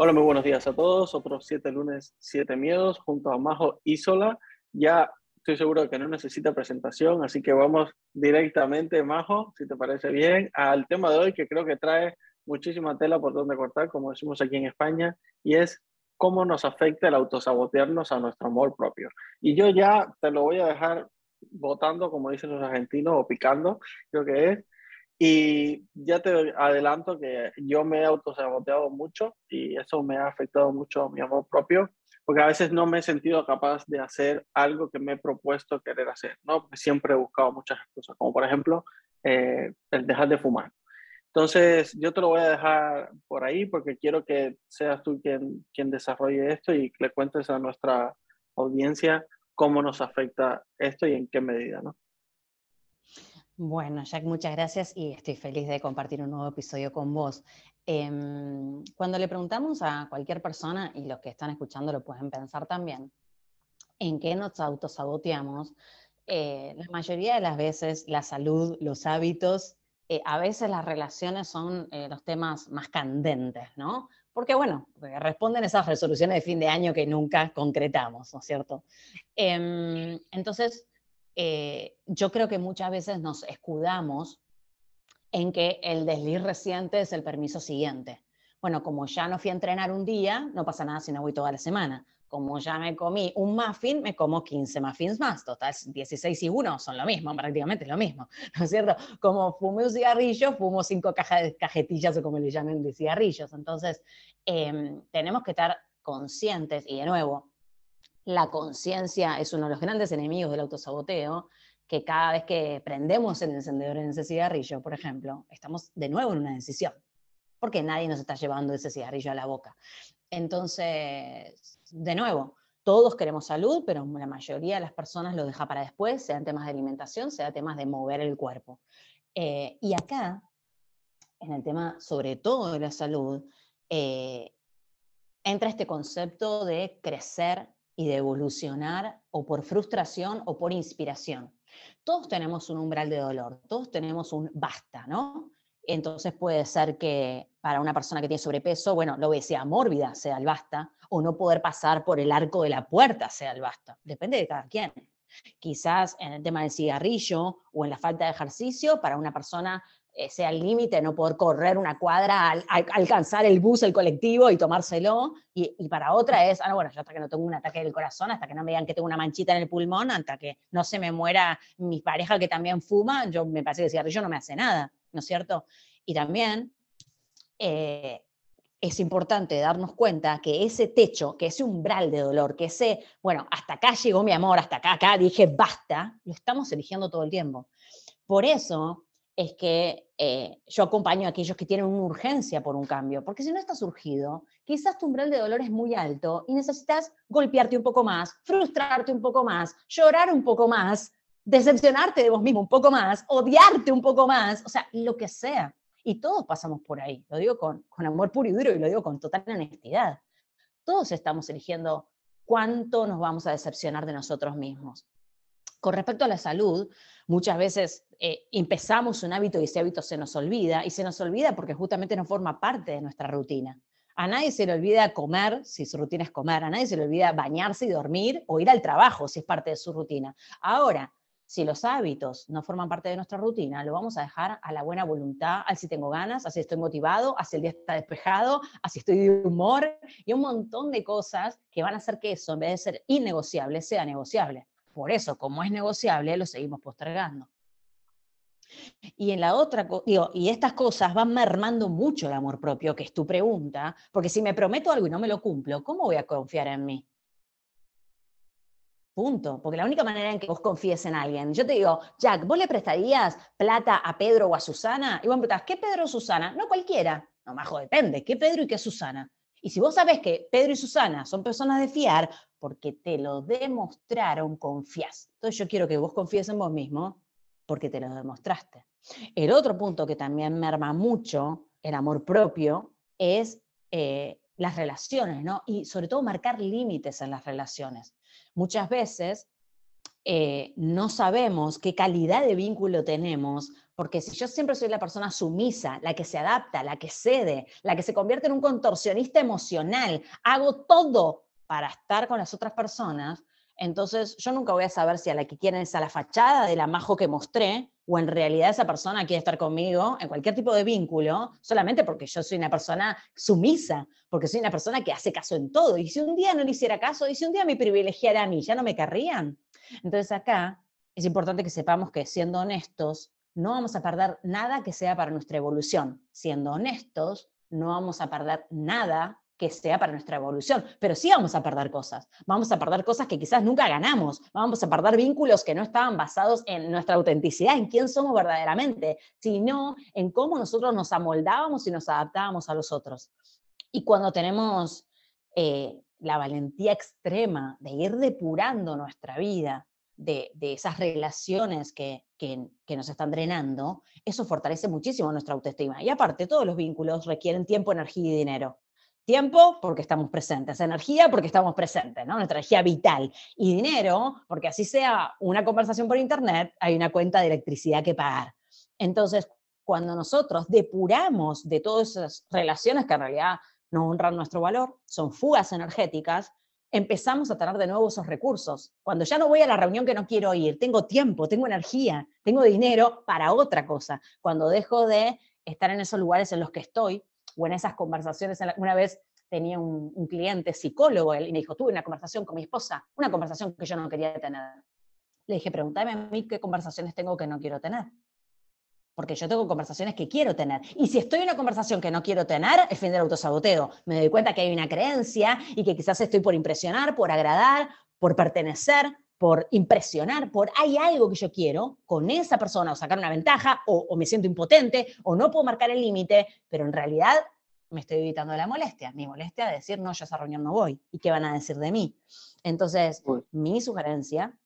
Hola, muy buenos días a todos. Otros 7 lunes, 7 miedos junto a Majo Isola. Ya estoy seguro que no necesita presentación, así que vamos directamente, Majo, si te parece bien, al tema de hoy que creo que trae muchísima tela por donde cortar, como decimos aquí en España, y es cómo nos afecta el autosabotearnos a nuestro amor propio. Y yo ya te lo voy a dejar votando, como dicen los argentinos, o picando, creo que es. Y ya te adelanto que yo me he autosaboteado mucho y eso me ha afectado mucho a mi amor propio porque a veces no me he sentido capaz de hacer algo que me he propuesto querer hacer, ¿no? Porque siempre he buscado muchas cosas, como por ejemplo eh, el dejar de fumar. Entonces, yo te lo voy a dejar por ahí porque quiero que seas tú quien, quien desarrolle esto y le cuentes a nuestra audiencia cómo nos afecta esto y en qué medida, ¿no? Bueno, Jack, muchas gracias y estoy feliz de compartir un nuevo episodio con vos. Em, cuando le preguntamos a cualquier persona, y los que están escuchando lo pueden pensar también, en qué nos autosaboteamos, eh, la mayoría de las veces la salud, los hábitos, eh, a veces las relaciones son eh, los temas más candentes, ¿no? Porque bueno, responden esas resoluciones de fin de año que nunca concretamos, ¿no es cierto? Em, entonces, eh, yo creo que muchas veces nos escudamos en que el desliz reciente es el permiso siguiente. Bueno, como ya no fui a entrenar un día, no pasa nada si no voy toda la semana. Como ya me comí un muffin, me como 15 muffins más. Total, 16 y 1 son lo mismo, prácticamente lo mismo. ¿No es cierto? Como fumo un cigarrillo, fumo cinco cajas cajetillas o como le llamen de cigarrillos. Entonces, em, tenemos que estar conscientes y de nuevo, la conciencia es uno de los grandes enemigos del autosaboteo, que cada vez que prendemos el encendedor en ese cigarrillo, por ejemplo, estamos de nuevo en una decisión, porque nadie nos está llevando ese cigarrillo a la boca. Entonces, de nuevo, todos queremos salud, pero la mayoría de las personas lo deja para después, sean temas de alimentación, sean temas de mover el cuerpo. Eh, y acá, en el tema sobre todo de la salud, eh, entra este concepto de crecer y de evolucionar o por frustración o por inspiración. Todos tenemos un umbral de dolor, todos tenemos un basta, ¿no? Entonces puede ser que para una persona que tiene sobrepeso, bueno, la obesidad mórbida sea el basta, o no poder pasar por el arco de la puerta sea el basta. Depende de cada quien. Quizás en el tema del cigarrillo o en la falta de ejercicio, para una persona sea el límite, no poder correr una cuadra, al, alcanzar el bus, el colectivo y tomárselo. Y, para otra es, ah, bueno, yo hasta que no tengo un ataque del corazón, hasta que no me digan que tengo una manchita en el pulmón, hasta que no se me muera mi pareja que también fuma, yo me parece que el cigarrillo no me hace nada, ¿no es cierto? Y también eh, es importante darnos cuenta que ese techo, que ese umbral de dolor, que ese, bueno, hasta acá llegó mi amor, hasta acá, acá dije basta, lo estamos eligiendo todo el tiempo. Por eso es que eh, yo acompaño a aquellos que tienen una urgencia por un cambio, porque si no está surgido, quizás tu umbral de dolor es muy alto y necesitas golpearte un poco más, frustrarte un poco más, llorar un poco más, decepcionarte de vos mismo un poco más, odiarte un poco más, o sea, lo que sea. Y todos pasamos por ahí, lo digo con, con amor puro y duro y lo digo con total honestidad. Todos estamos eligiendo cuánto nos vamos a decepcionar de nosotros mismos. Con respecto a la salud, muchas veces eh, empezamos un hábito y ese hábito se nos olvida, y se nos olvida porque justamente no forma parte de nuestra rutina. A nadie se le olvida comer, si su rutina es comer, a nadie se le olvida bañarse y dormir o ir al trabajo, si es parte de su rutina. Ahora, si los hábitos no forman parte de nuestra rutina, lo vamos a dejar a la buena voluntad, al si tengo ganas, a si estoy motivado, a si el día está despejado, a si estoy de humor y un montón de cosas que van a hacer que eso, en vez de ser innegociable, sea negociable. Por eso, como es negociable, lo seguimos postergando. Y en la otra, digo, y estas cosas van mermando mucho el amor propio, que es tu pregunta, porque si me prometo algo y no me lo cumplo, ¿cómo voy a confiar en mí? Punto. Porque la única manera en que vos confíes en alguien, yo te digo, Jack, ¿vos le prestarías plata a Pedro o a Susana? Y vos me preguntás, ¿qué Pedro o Susana? No cualquiera. No, majo, depende. ¿Qué Pedro y qué Susana? Y si vos sabés que Pedro y Susana son personas de fiar, porque te lo demostraron, confías. Entonces yo quiero que vos confíes en vos mismo, porque te lo demostraste. El otro punto que también merma mucho el amor propio es eh, las relaciones, ¿no? Y sobre todo marcar límites en las relaciones. Muchas veces eh, no sabemos qué calidad de vínculo tenemos, porque si yo siempre soy la persona sumisa, la que se adapta, la que cede, la que se convierte en un contorsionista emocional, hago todo para estar con las otras personas, entonces yo nunca voy a saber si a la que quieren es a la fachada de la majo que mostré o en realidad esa persona quiere estar conmigo en cualquier tipo de vínculo, solamente porque yo soy una persona sumisa, porque soy una persona que hace caso en todo. Y si un día no le hiciera caso, y si un día me privilegiara a mí, ¿ya no me querrían? Entonces acá es importante que sepamos que siendo honestos, no vamos a perder nada que sea para nuestra evolución. Siendo honestos, no vamos a perder nada que sea para nuestra evolución, pero sí vamos a perder cosas. Vamos a perder cosas que quizás nunca ganamos, vamos a perder vínculos que no estaban basados en nuestra autenticidad, en quién somos verdaderamente, sino en cómo nosotros nos amoldábamos y nos adaptábamos a los otros. Y cuando tenemos eh, la valentía extrema de ir depurando nuestra vida, de, esas relaciones que, que, que, nos están drenando, eso fortalece muchísimo nuestra autoestima. Y aparte, todos los vínculos requieren tiempo, energía y dinero. Tiempo porque estamos presentes, energía porque estamos presentes, ¿no? nuestra energía vital. Y dinero porque así sea una conversación por internet, hay una cuenta de electricidad que pagar. Entonces, cuando nosotros depuramos de todas esas relaciones que en realidad no honran nuestro valor, son fugas energéticas, empezamos a tener de nuevo esos recursos. Cuando ya no voy a la reunión que no quiero ir, tengo tiempo, tengo energía, tengo dinero para otra cosa. Cuando dejo de estar en esos lugares en los que estoy, o en esas conversaciones. Una vez tenía un, cliente psicólogo él, y me dijo, tuve una conversación con mi esposa, una conversación que yo no quería tener. Le dije, pregúntame a mí qué conversaciones tengo que no quiero tener. Porque yo tengo conversaciones que quiero tener. Y si estoy en una conversación que no quiero tener, es fin del autosaboteo. Me doy cuenta que hay una creencia y que quizás estoy por impresionar, por agradar, por pertenecer, por impresionar, por hay algo que yo quiero con esa persona o sacar una ventaja o, me siento impotente o no puedo marcar el límite, pero en realidad me estoy evitando la molestia, mi molestia de decir, no, yo a esa reunión no voy, ¿y qué van a decir de mí? Entonces, mi sugerencia,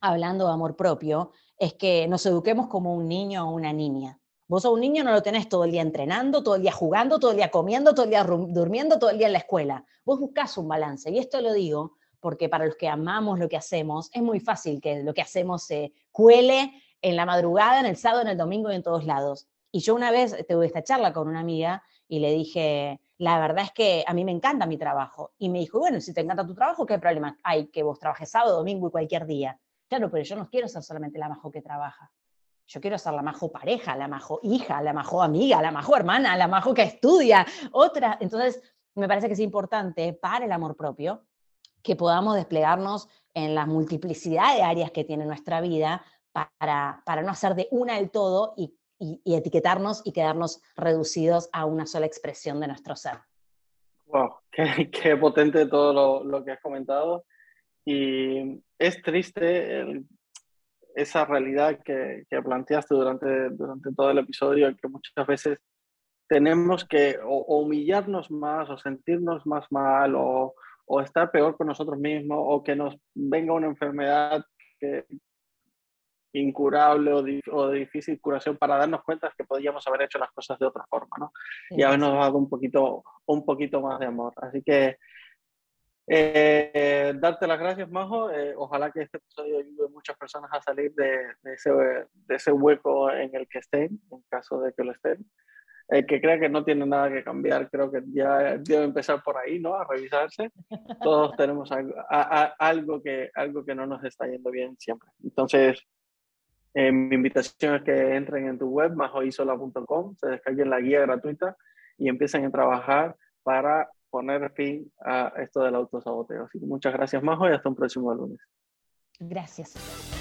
hablando de amor propio, es que nos eduquemos como un niño o una niña. Vos a un niño no lo tenés todo el día entrenando, todo el día jugando, todo el día comiendo, todo el día durmiendo, todo el día en la escuela. Vos buscás un balance. Y esto lo digo porque para los que amamos lo que hacemos, es muy fácil que lo que hacemos se cuele en la madrugada, en el sábado, en el domingo y en todos lados. Y yo una vez tuve esta charla con una amiga y le dije, la verdad es que a mí me encanta mi trabajo. Y me dijo, bueno, si te encanta tu trabajo, ¿qué problema hay que vos trabajes sábado, domingo y cualquier día? Claro, pero yo no quiero ser solamente la majo que trabaja. Yo quiero ser la majo pareja, la majo hija, la majo amiga, la majo hermana, la majo que estudia, otra. Entonces, me parece que es importante para el amor propio que podamos desplegarnos en la multiplicidad de áreas que tiene nuestra vida para, para no hacer de una el todo y, etiquetarnos y quedarnos reducidos a una sola expresión de nuestro ser. Wow, qué, potente todo lo, lo, que has comentado. Y es triste esa realidad que, que, planteaste durante, durante todo el episodio, que muchas veces tenemos que humillarnos más o sentirnos más mal o, o estar peor con nosotros mismos o que nos venga una enfermedad que, incurable o, de difícil curación para darnos cuenta que podríamos haber hecho las cosas de otra forma, ¿no? Y habernos dado un poquito, un poquito más de amor. Así que eh, darte las gracias, Majo. Eh, ojalá que este episodio ayude a muchas personas a salir de, de, ese, de ese hueco en el que estén, en caso de que lo estén el que crea que no tiene nada que cambiar, creo que ya debe empezar por ahí, ¿no? A revisarse. Todos tenemos algo, algo, que, algo que no nos está yendo bien siempre. Entonces, eh, mi invitación es que entren en tu web, majoisola.com, se descarguen la guía gratuita y empiecen a trabajar para poner fin a esto del autosaboteo. Así que muchas gracias, Majo, y hasta un próximo lunes. Gracias.